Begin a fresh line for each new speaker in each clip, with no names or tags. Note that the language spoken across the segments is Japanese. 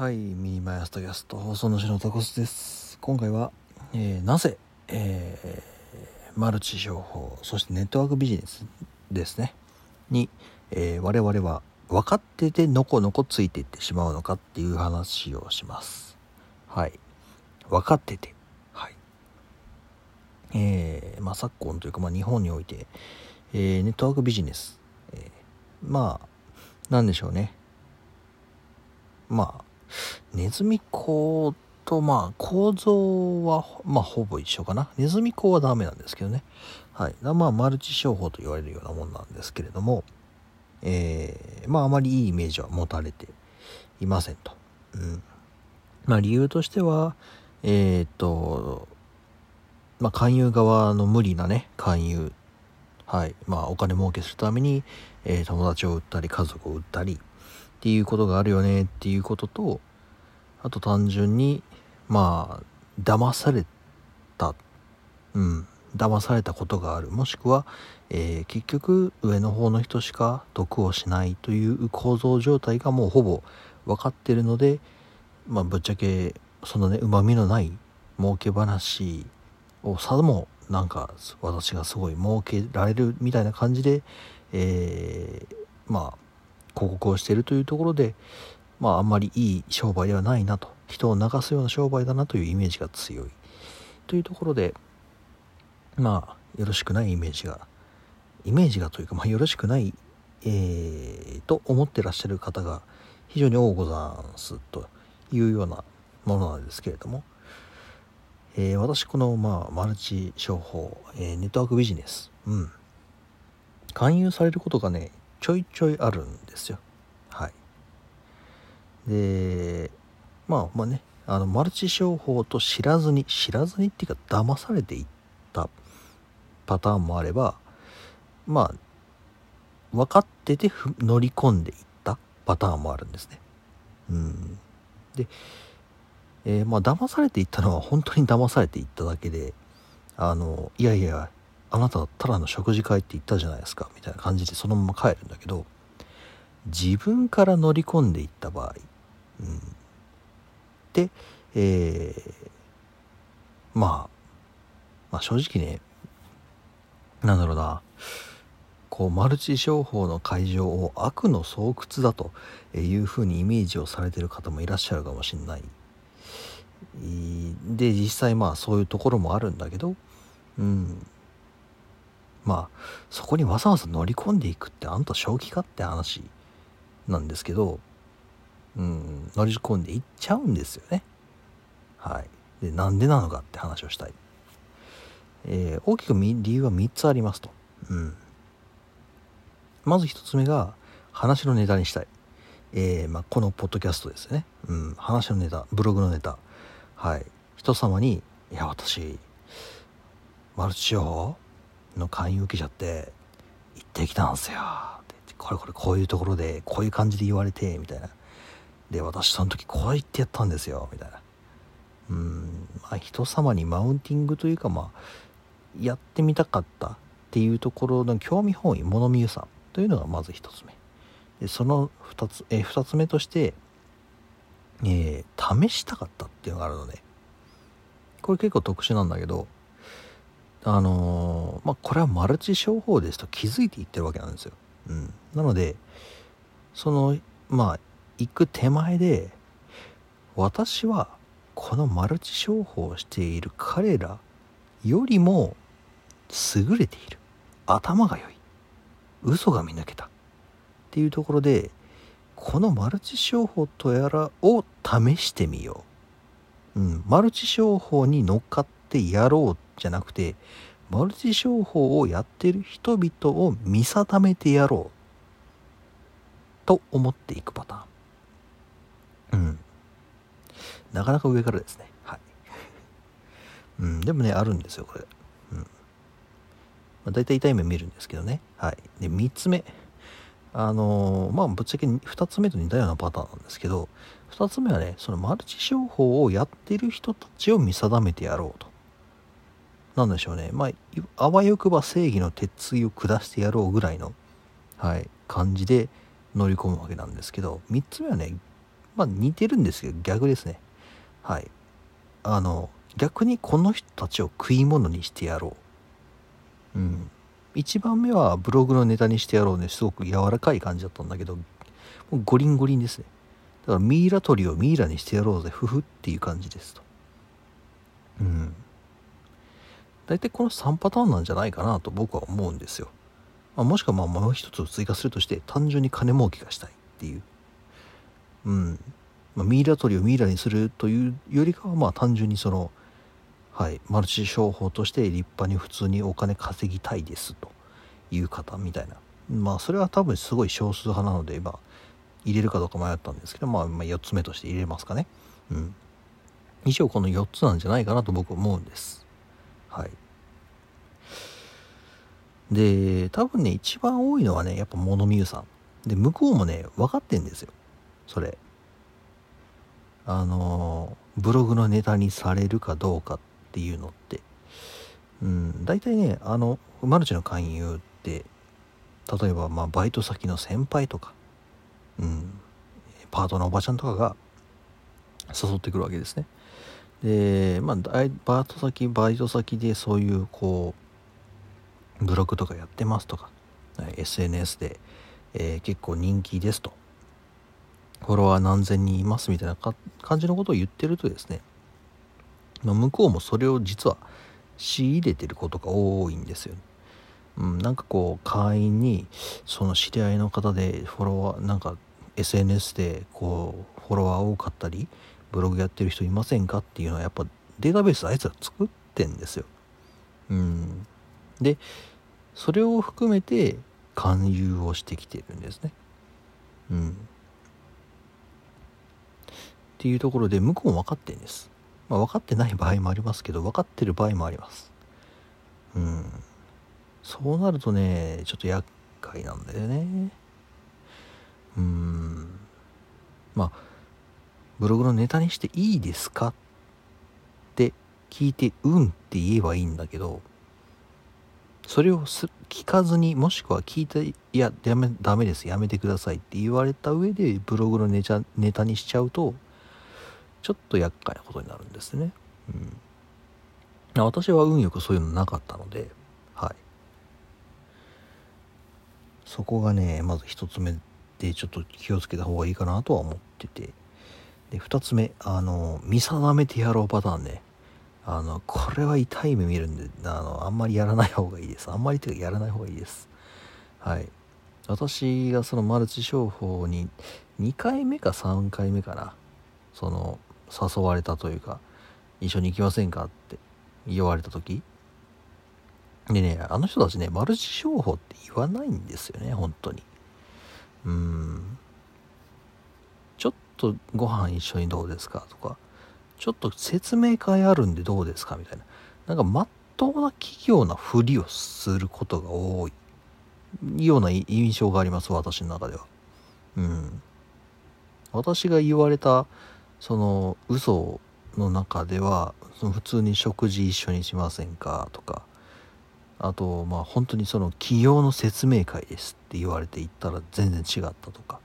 はい、ミニマイアストキャスト放送主のタコスです。今回は、えーなぜ、えーマルチ商法、そしてネットワークビジネスですね、に、えー我々は分かっててのこのこついていってしまうのかっていう話をします。はい。分かってて。はい。えーまあ昨今というか、まあ日本において、えーネットワークビジネス、えーまあ、なんでしょうね。まあ、ネズミ講とまあ構造はまあほぼ一緒かな。ネズミ講はダメなんですけどね。はい。まあマルチ商法と言われるようなもんなんですけれども、えーまああまりいいイメージは持たれていませんと。うん。まあ理由としては、えーっと、まあ勧誘側の無理なね、勧誘。はい。まあお金儲けするために、えー友達を売ったり家族を売ったりっていうことがあるよねっていうことと、あと単純に、まあ、騙された、うん、騙されたことがある。もしくは、えー結局上の方の人しか得をしないという構造状態がもうほぼ分かってるので、まあ、ぶっちゃけ、そのね、旨味のない儲け話をさも、なんか、私がすごい儲けられるみたいな感じで、えーまあ、広告をしているというところで、まあ、あんまりいい商売ではないなと。人を流すような商売だなというイメージが強い。というところでまあよろしくないイメージがイメージがというか、まあ、よろしくない、えーと思ってらっしゃる方が非常に多ござんすというようなものなんですけれども、えー私この、まあ、マルチ商法、えーネットワークビジネス、うん、勧誘されることがねちょいちょいあるんですよ。でまあまあねあのマルチ商法と知らずに知らずにっていうか騙されていったパターンもあればまあ分かってて乗り込んでいったパターンもあるんですね。うん。でえーまあ騙されていったのは本当に騙されていっただけであのいやいやあなたただの食事会って言ったじゃないですかみたいな感じでそのまま帰るんだけど自分から乗り込んでいった場合、うん、で、えーまあ、まあ正直ねなんだろうな。こうマルチ商法の会場を悪の巣窟だというふうにイメージをされてる方もいらっしゃるかもしれない。で実際まあそういうところもあるんだけど、うん、まあそこにわざわざ乗り込んでいくってあんた正気かって話なんですけど、うん、乗り込んでいっちゃうんですよね。はい。で、なんでなのかって話をしたい。えー大きく理由は3つありますと。うん。まず1つ目が、話のネタにしたい。えーまあ、このポッドキャストですよね。うん。話のネタ、ブログのネタ。はい。人様に、いや、私、マルチ商法の勧誘受けちゃって、行ってきたんすよ。これこれこういうところで、こういう感じで言われて、みたいな。で、私その時こう言ってやったんですよ、みたいな。うん、まあ、人様にマウンティングというか、まあ、やってみたかったっていうところの興味本位、物見ゆさというのがまず一つ目。で、その二つ、えー二つ目として、えー試したかったっていうのがあるので、これ結構特殊なんだけど、あのーまあ、これはマルチ商法ですと気づいていってるわけなんですよ。うん。なので、その、まあ、行く手前で、私はこのマルチ商法をしている彼らよりも優れている。頭が良い。嘘が見抜けた。っていうところで、このマルチ商法とやらを試してみよう。うん。マルチ商法に乗っかってやろうじゃなくて、マルチ商法をやってる人々を見定めてやろう。と思っていくパターン。うん。なかなか上からですね。はい。うん、でもね、あるんですよ、これ。うん。まあ、大体痛い目見るんですけどね。はい。で、3つ目。あのーまあ、ぶっちゃけ2つ目と似たようなパターンなんですけど、2つ目はね、そのマルチ商法をやってる人たちを見定めてやろうと。なんでしょうね。まあ、あわよくば正義の鉄槌を下してやろうぐらいの、はい、感じで乗り込むわけなんですけど、3つ目はね、まあ似てるんですけど逆ですね。はい。あの逆にこの人たちを食い物にしてやろう。うん。1番目はブログのネタにしてやろうねすごく柔らかい感じだったんだけどもうゴリンゴリンですね。だからミイラ取りをミイラにしてやろうぜ。ふふっていう感じですと。うん。大体この3パターンなんじゃないかなと僕は思うんですよ、まあ、もしくはまあもう一つ追加するとして単純に金儲けがしたいっていう。うん、まあ、ミイラ取りをミイラにするというよりかはまあ単純にそのはいマルチ商法として立派に普通にお金稼ぎたいですという方みたいな。まあそれは多分すごい少数派なので今入れるかどうか迷ったんですけど、まあ、まあ4つ目として入れますかね。うん。以上この4つなんじゃないかなと僕思うんです。はい。で多分ね一番多いのはねやっぱ物見湯さん。で向こうもね分かってんですよ。それ。あのブログのネタにされるかどうかっていうのって。うん大体ねあのマルチの勧誘って例えばまあバイト先の先輩とかうんパートのおばちゃんとかが誘ってくるわけですね。でまあバイト先バイト先でそういうこうブログとかやってますとか、SNS で、えー、結構人気ですと、フォロワー何千人いますみたいな感じのことを言ってるとですね、まあ、向こうもそれを実は仕入れてることが多いんですよ、ね。うん、なんかこう会員にその知り合いの方でフォロワーなんか SNS でこうフォロワー多かったりブログやってる人いませんかっていうのはやっぱデータベースあいつら作ってんですよ。うん、でそれを含めて勧誘をしてきてるんですね。うん。っていうところで向こうも分かってんです。まあ、分かってない場合もありますけど分かってる場合もあります。うん。そうなるとねちょっと厄介なんだよね。うんまあブログのネタにしていいですかって聞いてうんって言えばいいんだけどそれを聞かずにもしくは聞いていやダメダメですやめてくださいって言われた上でブログのネネタにしちゃうとちょっと厄介なことになるんですね。うん、私は運よくそういうのなかったので、はい。そこがね、まず一つ目でちょっと気をつけた方がいいかなとは思ってて。で、二つ目、あの、見定めてやろうパターンね。あの、これは痛い目見るんで、あの、あんまりやらない方がいいです。あんまりというかやらない方がいいです。はい。私がそのマルチ商法に2回目か3回目かな。その、誘われたというか、一緒に行きませんかって言われた時でね、あの人たちね、マルチ商法って言わないんですよね、本当に。うん。ちょっとご飯一緒にどうですかとか、ちょっと説明会あるんでどうですかみたいな。なんかまっとうな企業なふりをすることが多いような印象があります、私の中では。うん。私が言われた、その、嘘の中では、その普通に食事一緒にしませんか？とか、あと、まあ本当にその企業の説明会ですって言われて行ったら全然違ったとか、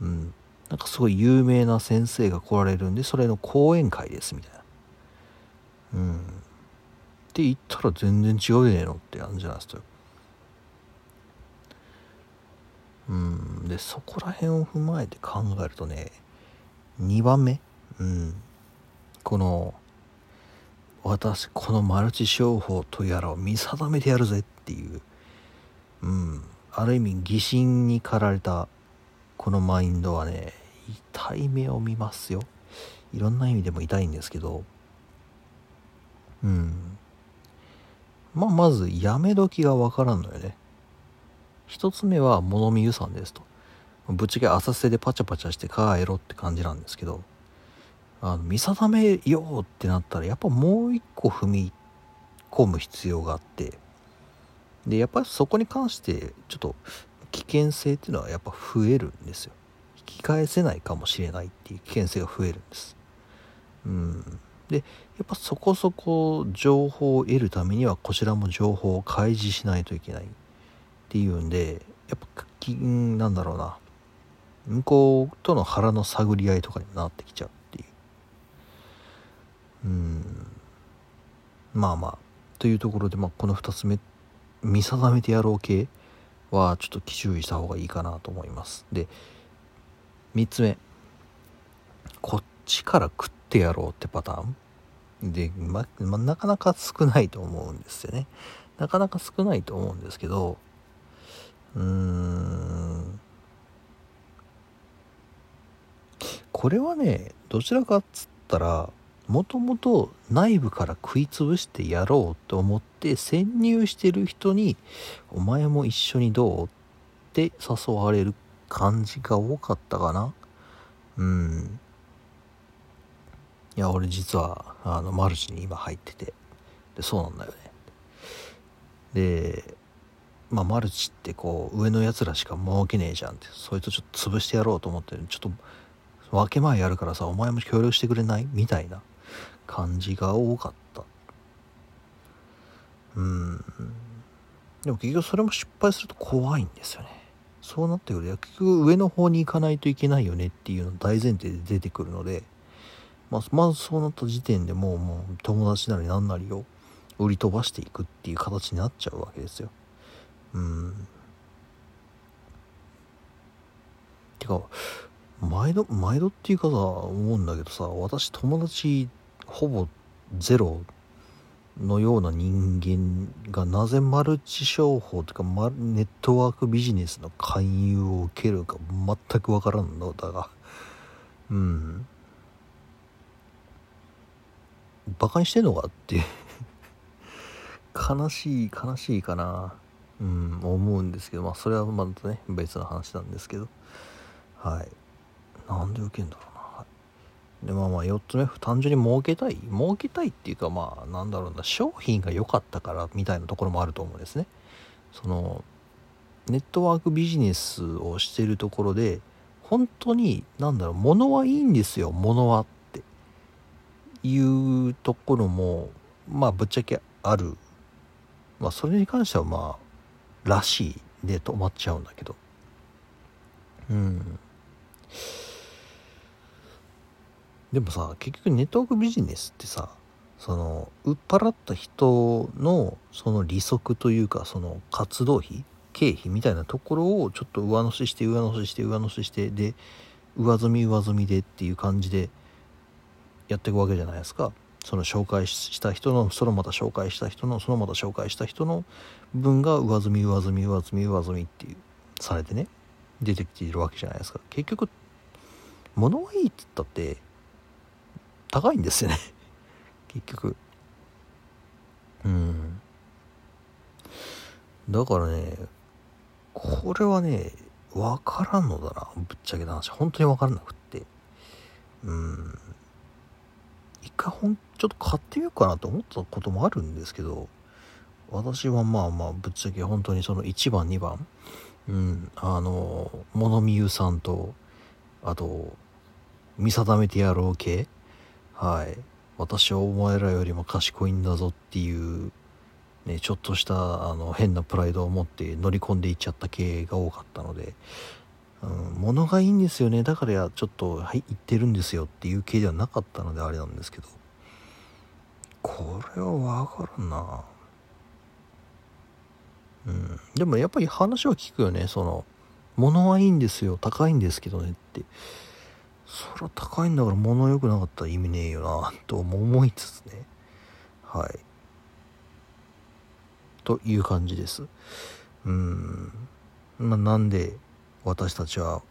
うん。なんかすごい有名な先生が来られるんでそれの講演会ですみたいな。うん。って言ったら全然違うねえのってやるんじゃないですかうん。でそこら辺を踏まえて考えるとね2番目？うん。この私このマルチ商法とやらを見定めてやるぜっていう。うん。ある意味疑心に駆られたこのマインドはね痛い目を見ますよ。いろんな意味でも痛いんですけど。うん。まあまずやめ時がわからんのよね。一つ目は物見湯さんですと。ぶっちゃけ浅瀬でパチャパチャして帰ろって感じなんですけどあの見定めようってなったらやっぱもう一個踏み込む必要があってでやっぱりそこに関してちょっと危険性っていうのはやっぱ増えるんですよ。引き返せないかもしれないっていう危険性が増えるんです。うん。でやっぱそこそこ情報を得るためにはこちらも情報を開示しないといけないっていうんでやっぱなんだろうな。向こうとの腹の探り合いとかになってきちゃうっていう。うん。まあまあ。というところで、まあ、この2つ目見定めてやろう系はちょっと注意した方がいいかなと思います。で3つ目。こっちから食ってやろうってパターン。で、ま、まなかなか少ないと思うんですよね。なかなか少ないと思うんですけどうーん。これはねどちらかっつったらもともと内部から食いつぶしてやろうと思って潜入してる人に「お前も一緒にどう?」って誘われる感じが多かったかな。うん。いや俺実はあのマルチに今入ってて。でそうなんだよね。でまあマルチってこう上のやつらしか儲けねえじゃんってそいつちょっと潰してやろうと思ってちょっと分け前やるからさお前も協力してくれない？みたいな感じが多かった。うん。でも結局それも失敗すると怖いんですよね。そうなってくると結局上の方に行かないといけないよねっていうの大前提で出てくるので、まあ、まずそうなった時点でもうもう友達なり何なりを売り飛ばしていくっていう形になっちゃうわけですよ。うん。てか毎度毎度っていうかさ思うんだけどさ私友達ほぼゼロのような人間がなぜマルチ商法というかネットワークビジネスの勧誘を受けるか全くわからんのだが。うん。バカにしてんのかって悲しい悲しいかな。うん思うんですけど。まあそれはまたね別の話なんですけど。はい。なんで受けんだろうな、はいでまあまあ4つ目単純に儲けたい。儲けたいっていうかまあなんだろうな商品が良かったからみたいなところもあると思うんですね。そのネットワークビジネスをしてるところで本当になんだろう物はいいんですよ物はっていうところもまあぶっちゃけある。まあそれに関してはまあらしいで止まっちゃうんだけど。うん。でもさ結局ネットワークビジネスってさその売っ払った人のその利息というかその活動費経費みたいなところをちょっと上乗せして上乗せして上乗せしてで上積み上積みでっていう感じでやっていくわけじゃないですか。その紹介した人のそのまた紹介した人のそのまた紹介した人の分が上積み上積み上積み上積みっていうされてね出てきているわけじゃないですか。結局物はいいって言ったって高いんですよね。結局。うん。だからねこれはね分からんのだな。ぶっちゃけた話。本当に分からなくって。うん。一回ほんちょっと買ってみようかなと思ったこともあるんですけど私はまあまあぶっちゃけ本当にその1番2番うん。あの物見ゆさんとあと見定めてやろう系はい。私はお前らよりも賢いんだぞっていうねちょっとしたあの変なプライドを持って乗り込んでいっちゃった系が多かったので、うん、物がいいんですよね。だからちょっとはい言ってるんですよっていう系ではなかったのであれなんですけど。これはわからんな。うん。でもやっぱり話は聞くよね。その物はいいんですよ。高いんですけどねって。それは高いんだから物良くなかったら意味ねえよなと思いつつね。はい。という感じです。うん。まあなんで私たちは、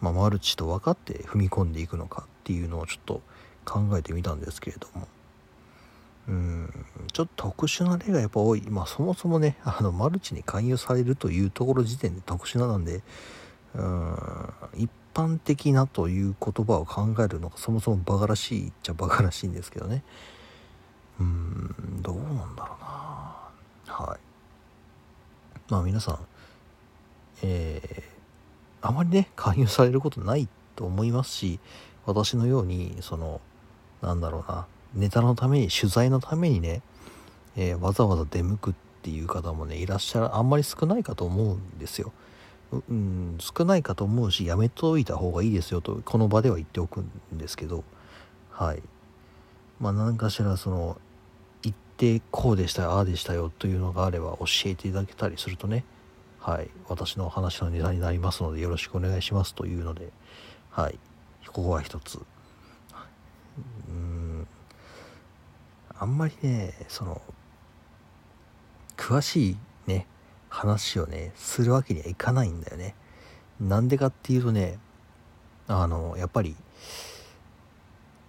まあ、マルチと分かって踏み込んでいくのかっていうのをちょっと考えてみたんですけれども。うん。ちょっと特殊な例がやっぱ多い。まあそもそもね あのマルチに勧誘されるというところ時点で特殊ななんでうん。一般的なという言葉を考えるのがそもそもバカらしいっちゃバカらしいんですけどね。うーんどうなんだろうな。はい。まあ皆さんえー、あまりね勧誘されることないと思いますし私のようにそのなんだろうなネタのために取材のためにね、えー、わざわざ出向くっていう方もねいらっしゃるあんまり少ないかと思うんですよ。うん少ないかと思うしやめといた方がいいですよとこの場では言っておくんですけどはい。まあ何かしらその言ってこうでしたよああでしたよというのがあれば教えていただけたりするとねはい。私の話のネタになりますのでよろしくお願いしますというのではい。ここは一つ。うん。あんまりねその詳しい話をねするわけにはいかないんだよね。なんでかっていうとねあのやっぱり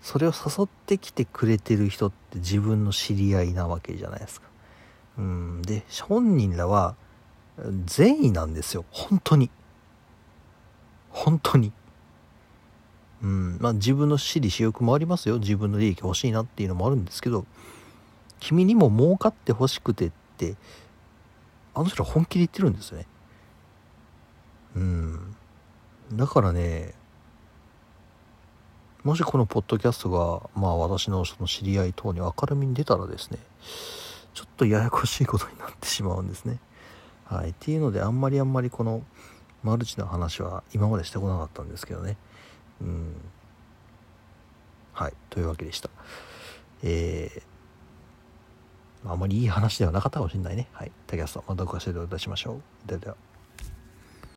それを誘ってきてくれてる人って自分の知り合いなわけじゃないですか。うんで本人らは善意なんですよ。本当に。本当に。うんまあ自分の私利私欲もありますよ。自分の利益欲しいなっていうのもあるんですけど君にも儲かってほしくてってあの人は本気で言ってるんですよね。うん。だからねもしこのポッドキャストがまあ私のその知り合い等に明るみに出たらですねちょっとややこしいことになってしまうんですね。はい。っていうのであんまりあんまりこのマルチの話は今までしてこなかったんですけどね。うん。はい。というわけでした。えー、あまりいい話ではなかったかもしれないね。はい。竹安さんまたご視聴いたしましょう。ではでは。